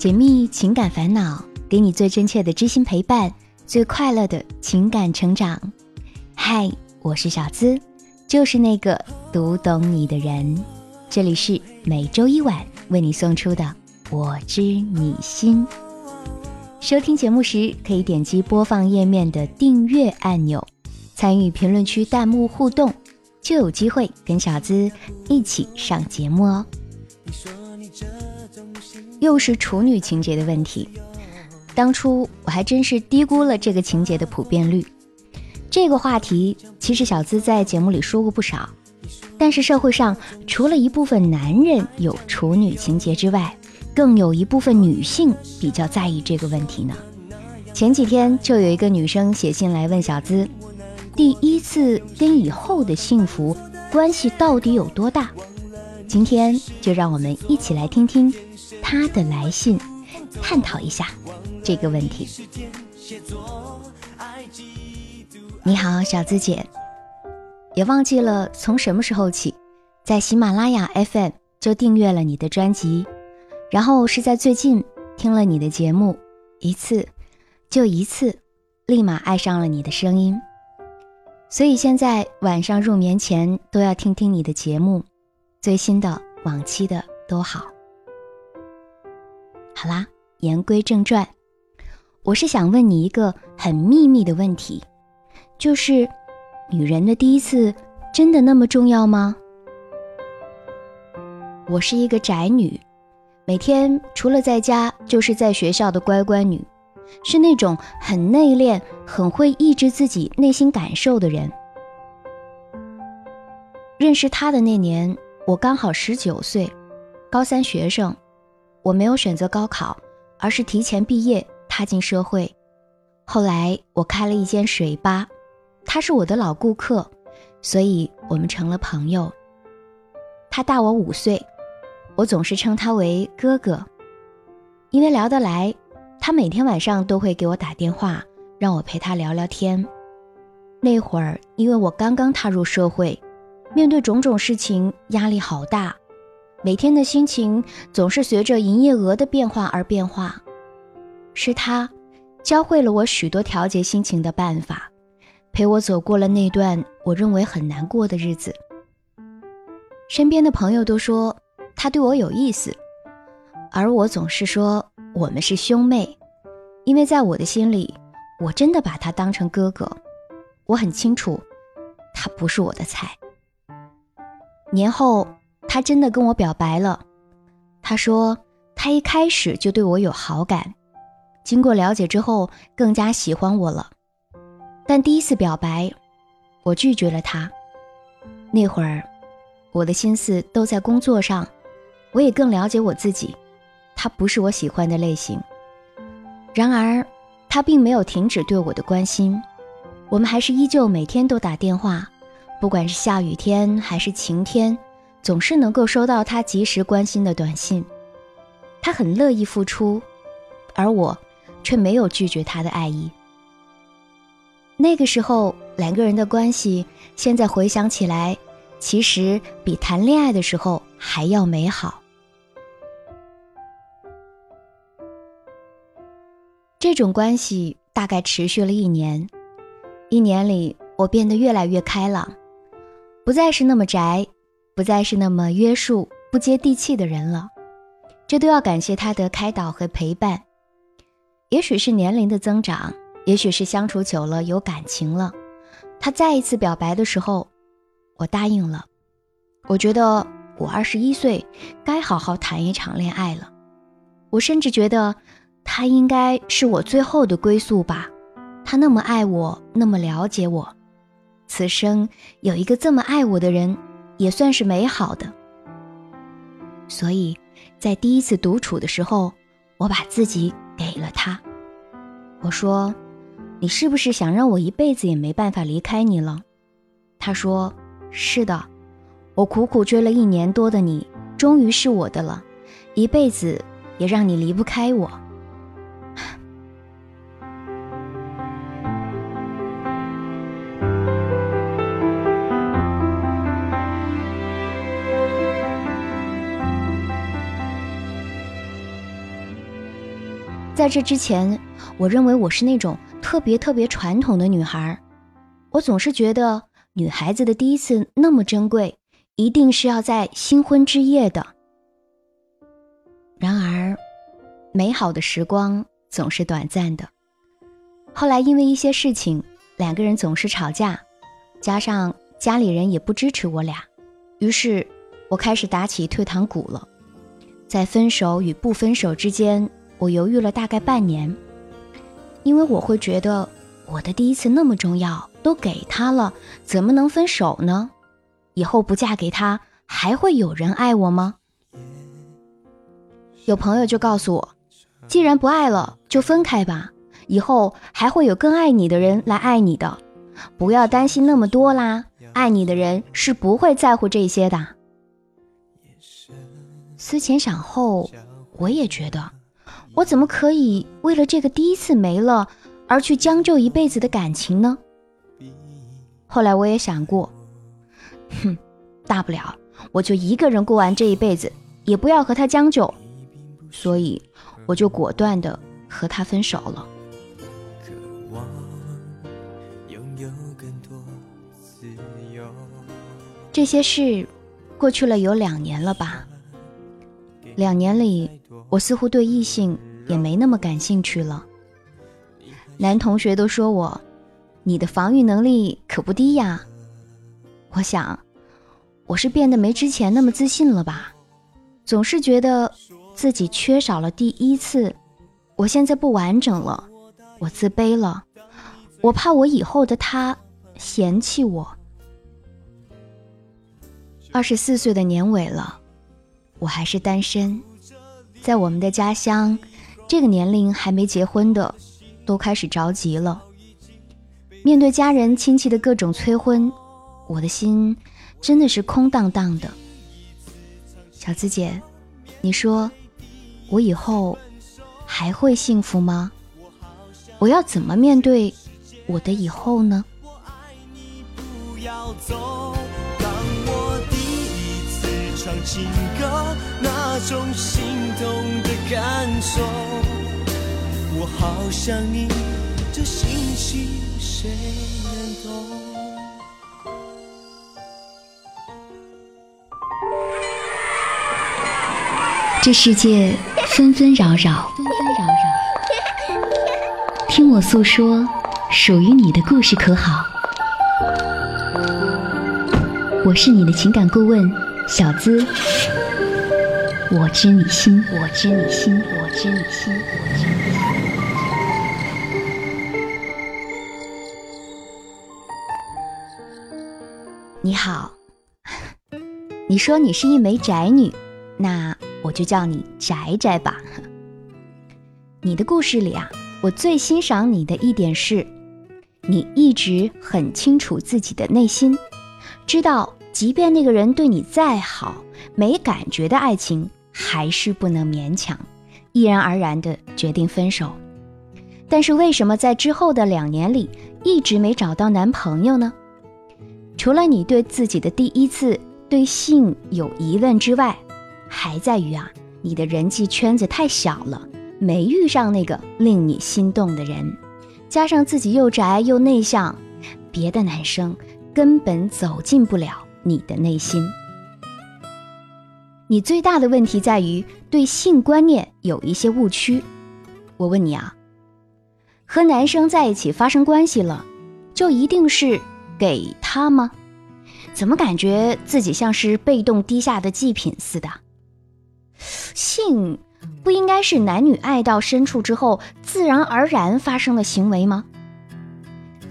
解密情感烦恼，给你最真切的知心陪伴，最快乐的情感成长。嗨，我是小资，就是那个读懂你的人。这里是每周一晚为你送出的《我知你心》。收听节目时，可以点击播放页面的订阅按钮，参与评论区弹幕互动，就有机会跟小资一起上节目哦。你说又是处女情节的问题，当初我还真是低估了这个情节的普遍率。这个话题其实小资在节目里说过不少，但是社会上除了一部分男人有处女情节之外，更有一部分女性比较在意这个问题呢。前几天就有一个女生写信来问小资，第一次跟以后的幸福关系到底有多大？今天就让我们一起来听听他的来信，探讨一下这个问题。你好，小资姐，也忘记了从什么时候起，在喜马拉雅 FM 就订阅了你的专辑，然后是在最近听了你的节目一次，就一次，立马爱上了你的声音，所以现在晚上入眠前都要听听你的节目。最新的、往期的都好。好啦，言归正传，我是想问你一个很秘密的问题，就是女人的第一次真的那么重要吗？我是一个宅女，每天除了在家就是在学校的乖乖女，是那种很内敛、很会抑制自己内心感受的人。认识他的那年。我刚好十九岁，高三学生，我没有选择高考，而是提前毕业，踏进社会。后来我开了一间水吧，他是我的老顾客，所以我们成了朋友。他大我五岁，我总是称他为哥哥，因为聊得来，他每天晚上都会给我打电话，让我陪他聊聊天。那会儿，因为我刚刚踏入社会。面对种种事情，压力好大，每天的心情总是随着营业额的变化而变化。是他教会了我许多调节心情的办法，陪我走过了那段我认为很难过的日子。身边的朋友都说他对我有意思，而我总是说我们是兄妹，因为在我的心里，我真的把他当成哥哥。我很清楚，他不是我的菜。年后，他真的跟我表白了。他说他一开始就对我有好感，经过了解之后更加喜欢我了。但第一次表白，我拒绝了他。那会儿，我的心思都在工作上，我也更了解我自己。他不是我喜欢的类型。然而，他并没有停止对我的关心，我们还是依旧每天都打电话。不管是下雨天还是晴天，总是能够收到他及时关心的短信。他很乐意付出，而我却没有拒绝他的爱意。那个时候，两个人的关系，现在回想起来，其实比谈恋爱的时候还要美好。这种关系大概持续了一年，一年里，我变得越来越开朗。不再是那么宅，不再是那么约束、不接地气的人了，这都要感谢他的开导和陪伴。也许是年龄的增长，也许是相处久了有感情了。他再一次表白的时候，我答应了。我觉得我二十一岁，该好好谈一场恋爱了。我甚至觉得他应该是我最后的归宿吧。他那么爱我，那么了解我。此生有一个这么爱我的人，也算是美好的。所以，在第一次独处的时候，我把自己给了他。我说：“你是不是想让我一辈子也没办法离开你了？”他说：“是的，我苦苦追了一年多的你，终于是我的了，一辈子也让你离不开我。”在这之前，我认为我是那种特别特别传统的女孩，我总是觉得女孩子的第一次那么珍贵，一定是要在新婚之夜的。然而，美好的时光总是短暂的。后来因为一些事情，两个人总是吵架，加上家里人也不支持我俩，于是我开始打起退堂鼓了。在分手与不分手之间，我犹豫了大概半年，因为我会觉得我的第一次那么重要，都给他了，怎么能分手呢？以后不嫁给他，还会有人爱我吗？有朋友就告诉我，既然不爱了，就分开吧。以后还会有更爱你的人来爱你的，不要担心那么多啦。爱你的人是不会在乎这些的。思前想后，我也觉得，我怎么可以为了这个第一次没了而去将就一辈子的感情呢？后来我也想过，哼，大不了我就一个人过完这一辈子，也不要和他将就。所以，我就果断的和他分手了。这些事过去了有两年了吧？两年里，我似乎对异性也没那么感兴趣了。男同学都说我，你的防御能力可不低呀。我想，我是变得没之前那么自信了吧？总是觉得。自己缺少了第一次，我现在不完整了，我自卑了，我怕我以后的他嫌弃我。二十四岁的年尾了，我还是单身，在我们的家乡，这个年龄还没结婚的都开始着急了。面对家人亲戚的各种催婚，我的心真的是空荡荡的。小资姐，你说？我以后还会幸福吗？我要怎么面对我的以后呢？我爱你不要走唱情歌，那种心痛的感受，我好想你，这心情谁能懂？这世界。纷纷扰扰，纷纷扰扰，听我诉说属于你的故事，可好？我是你的情感顾问小资，我知你心，我知你心，我知你心，你好，你说你是一枚宅女，那。我就叫你宅宅吧。你的故事里啊，我最欣赏你的一点是，你一直很清楚自己的内心，知道即便那个人对你再好，没感觉的爱情还是不能勉强，毅然而然的决定分手。但是为什么在之后的两年里一直没找到男朋友呢？除了你对自己的第一次对性有疑问之外，还在于啊，你的人际圈子太小了，没遇上那个令你心动的人，加上自己又宅又内向，别的男生根本走进不了你的内心。你最大的问题在于对性观念有一些误区。我问你啊，和男生在一起发生关系了，就一定是给他吗？怎么感觉自己像是被动低下的祭品似的？性不应该是男女爱到深处之后自然而然发生的行为吗？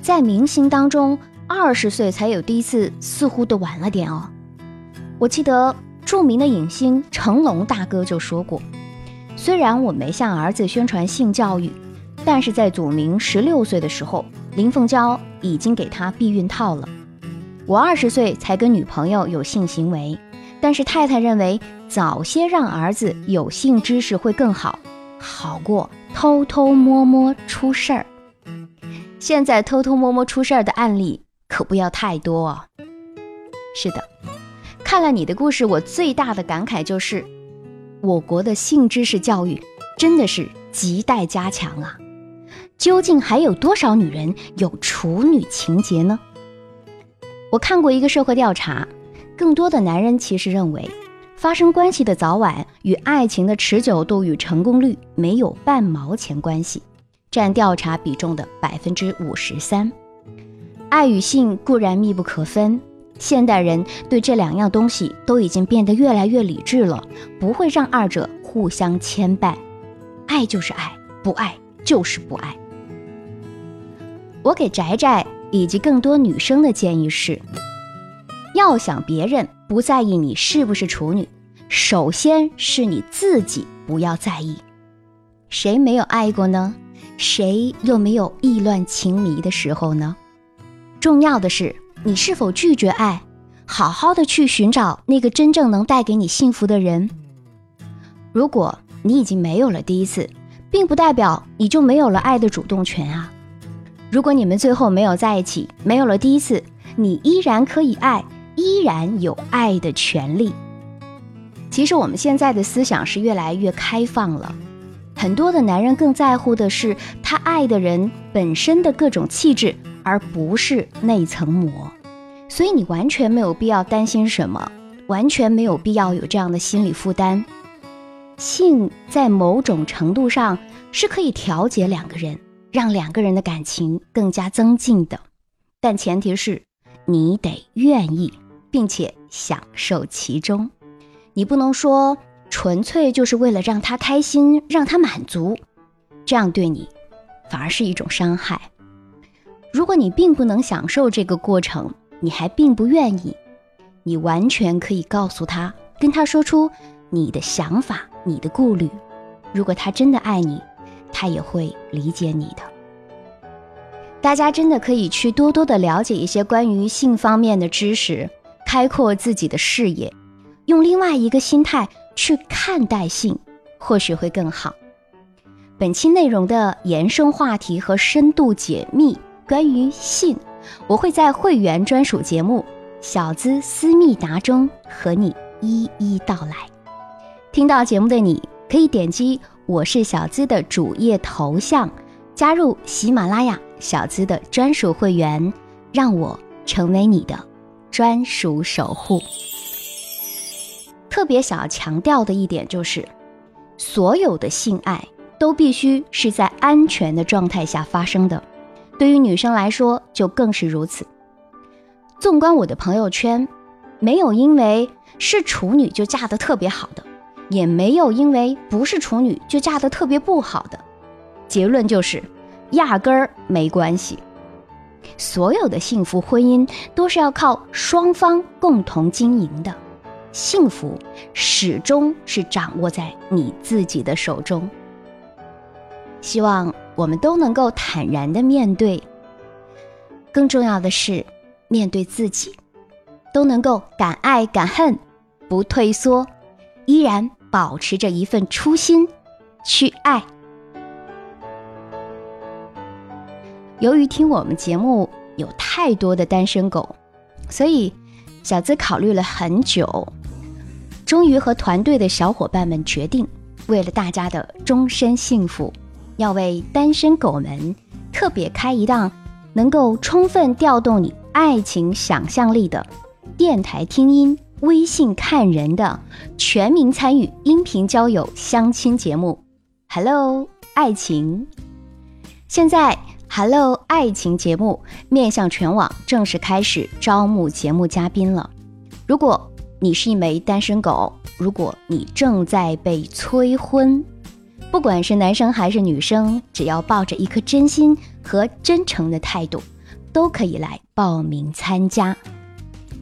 在明星当中，二十岁才有第一次，似乎都晚了点哦。我记得著名的影星成龙大哥就说过：“虽然我没向儿子宣传性教育，但是在祖明十六岁的时候，林凤娇已经给他避孕套了。我二十岁才跟女朋友有性行为。”但是太太认为早些让儿子有性知识会更好，好过偷偷摸摸出事儿。现在偷偷摸摸出事儿的案例可不要太多哦。是的，看了你的故事，我最大的感慨就是，我国的性知识教育真的是亟待加强啊！究竟还有多少女人有处女情节呢？我看过一个社会调查，更多的男人其实认为，发生关系的早晚与爱情的持久度与成功率没有半毛钱关系，占调查比重的百分之五十三。爱与性固然密不可分，现代人对这两样东西都已经变得越来越理智了，不会让二者互相牵绊。爱就是爱，不爱就是不爱。我给宅宅。以及更多女生的建议是：要想别人不在意你是不是处女，首先是你自己不要在意。谁没有爱过呢？谁又没有意乱情迷的时候呢？重要的是你是否拒绝爱，好好的去寻找那个真正能带给你幸福的人。如果你已经没有了第一次，并不代表你就没有了爱的主动权啊。如果你们最后没有在一起，没有了第一次，你依然可以爱，依然有爱的权利。其实我们现在的思想是越来越开放了，很多的男人更在乎的是他爱的人本身的各种气质，而不是那层膜。所以你完全没有必要担心什么，完全没有必要有这样的心理负担。性在某种程度上是可以调节两个人。让两个人的感情更加增进的，但前提是你得愿意，并且享受其中。你不能说纯粹就是为了让他开心、让他满足，这样对你反而是一种伤害。如果你并不能享受这个过程，你还并不愿意，你完全可以告诉他，跟他说出你的想法、你的顾虑。如果他真的爱你。他也会理解你的。大家真的可以去多多的了解一些关于性方面的知识，开阔自己的视野，用另外一个心态去看待性，或许会更好。本期内容的延伸话题和深度解密关于性，我会在会员专属节目《小资思密达》中和你一一道来。听到节目的你可以点击。我是小资的主页头像，加入喜马拉雅小资的专属会员，让我成为你的专属守护。特别想要强调的一点就是，所有的性爱都必须是在安全的状态下发生的，对于女生来说就更是如此。纵观我的朋友圈，没有因为是处女就嫁得特别好的。也没有因为不是处女就嫁得特别不好的，结论就是压根儿没关系。所有的幸福婚姻都是要靠双方共同经营的，幸福始终是掌握在你自己的手中。希望我们都能够坦然的面对，更重要的是面对自己，都能够敢爱敢恨，不退缩，依然。保持着一份初心去爱。由于听我们节目有太多的单身狗，所以小资考虑了很久，终于和团队的小伙伴们决定，为了大家的终身幸福，要为单身狗们特别开一档能够充分调动你爱情想象力的电台听音。微信看人的全民参与音频交友相亲节目，Hello 爱情。现在 Hello 爱情节目面向全网正式开始招募节目嘉宾了。如果你是一枚单身狗，如果你正在被催婚，不管是男生还是女生，只要抱着一颗真心和真诚的态度，都可以来报名参加。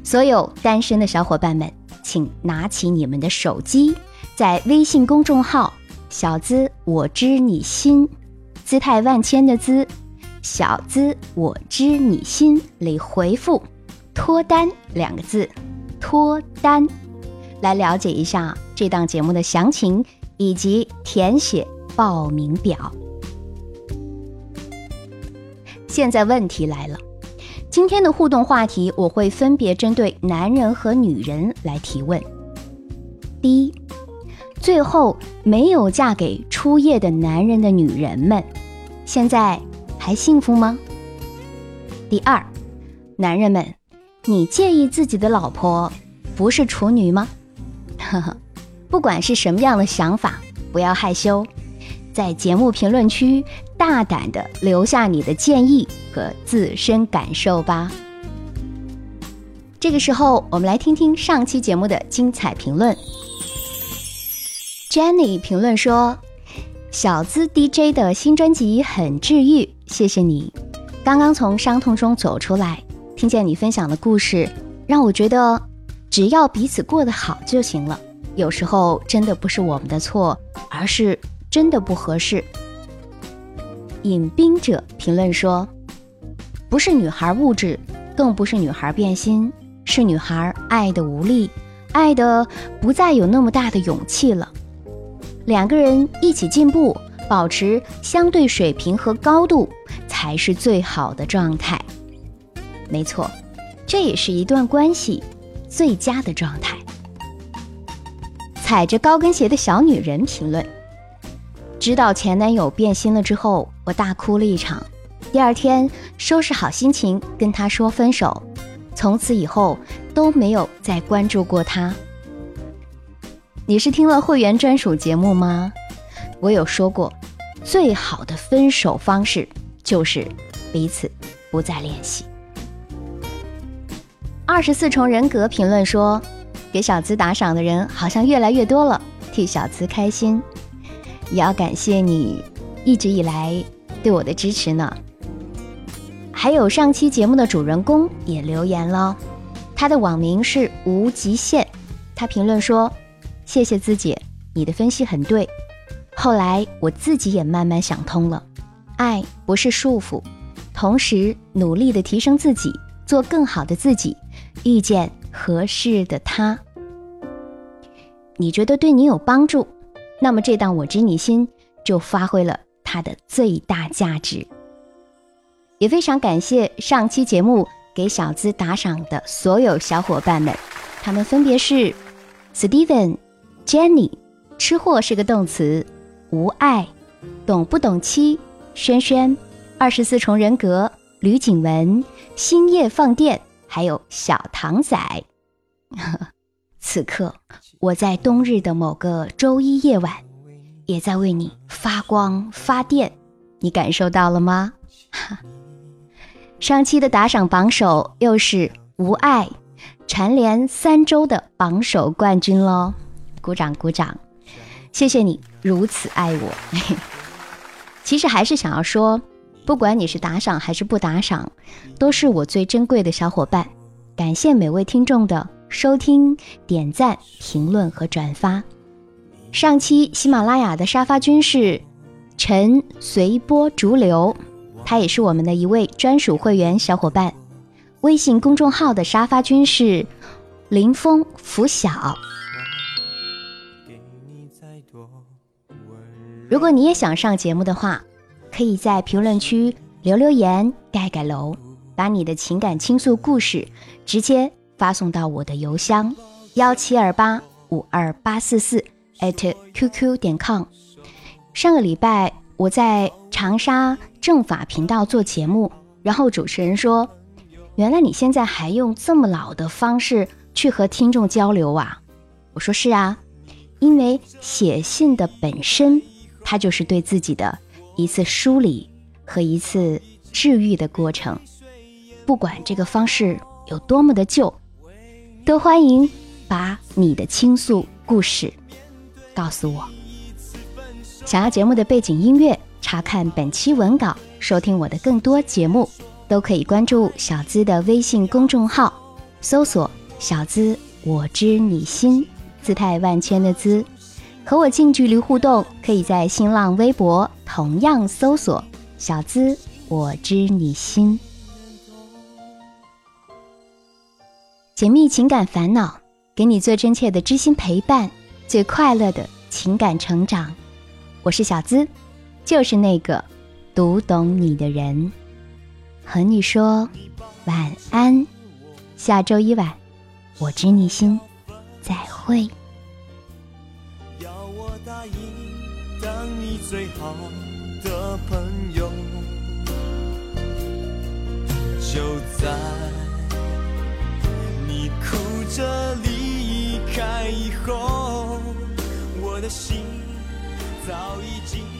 所有单身的小伙伴们，请拿起你们的手机，在微信公众号“小资我知你心”，姿态万千的“资”，小资我知你心里回复“脱单”两个字，脱单，来了解一下这档节目的详情以及填写报名表。现在问题来了。今天的互动话题，我会分别针对男人和女人来提问。第一，最后没有嫁给初夜的男人的女人们，现在还幸福吗？第二，男人们，你介意自己的老婆不是处女吗？呵呵，不管是什么样的想法，不要害羞，在节目评论区大胆的留下你的建议和自身感受吧。这个时候，我们来听听上期节目的精彩评论。Jenny 评论说：“小资 DJ 的新专辑很治愈，谢谢你。刚刚从伤痛中走出来，听见你分享的故事，让我觉得只要彼此过得好就行了。有时候真的不是我们的错，而是真的不合适。”饮冰者评论说：“不是女孩物质，更不是女孩变心。”是女孩爱的无力，爱的不再有那么大的勇气了。两个人一起进步，保持相对水平和高度，才是最好的状态。没错，这也是一段关系最佳的状态。踩着高跟鞋的小女人评论：知道前男友变心了之后，我大哭了一场。第二天收拾好心情跟他说分手。从此以后都没有再关注过他。你是听了会员专属节目吗？我有说过，最好的分手方式就是彼此不再联系。二十四重人格评论说，给小资打赏的人好像越来越多了，替小资开心。也要感谢你一直以来对我的支持呢。还有上期节目的主人公也留言了，他的网名是无极限，他评论说：“谢谢资姐，你的分析很对。后来我自己也慢慢想通了，爱不是束缚，同时努力的提升自己，做更好的自己，遇见合适的他。你觉得对你有帮助，那么这档我知你心就发挥了它的最大价值。”也非常感谢上期节目给小资打赏的所有小伙伴们，他们分别是：Steven、Jenny、吃货是个动词；无爱、懂不懂七、轩轩、二十四重人格、吕景文、星夜放电，还有小唐仔。此刻我在冬日的某个周一夜晚，也在为你发光发电，你感受到了吗？上期的打赏榜首又是无爱，蝉联三周的榜首冠军喽！鼓掌鼓掌，谢谢你如此爱我。其实还是想要说，不管你是打赏还是不打赏，都是我最珍贵的小伙伴。感谢每位听众的收听、点赞、评论和转发。上期喜马拉雅的沙发君是陈随波逐流。他也是我们的一位专属会员小伙伴，微信公众号的沙发君是林峰拂晓。如果你也想上节目的话，可以在评论区留留言、盖盖楼，把你的情感倾诉故事直接发送到我的邮箱幺七二八五二八四四 @QQ 点 com。上个礼拜我在长沙。政法频道做节目，然后主持人说：“原来你现在还用这么老的方式去和听众交流啊？”我说：“是啊，因为写信的本身，它就是对自己的一次梳理和一次治愈的过程。不管这个方式有多么的旧，都欢迎把你的倾诉故事告诉我。想要节目的背景音乐。”查看本期文稿，收听我的更多节目，都可以关注小资的微信公众号，搜索“小资我知你心”，姿态万千的“资”，和我近距离互动，可以在新浪微博同样搜索“小资我知你心”。解密情感烦恼，给你最真切的知心陪伴，最快乐的情感成长。我是小资。就是那个读懂你的人，和你说晚安。下周一晚，我知你心，再会。最好的朋友。就在你哭着离开以后，我的心早已经。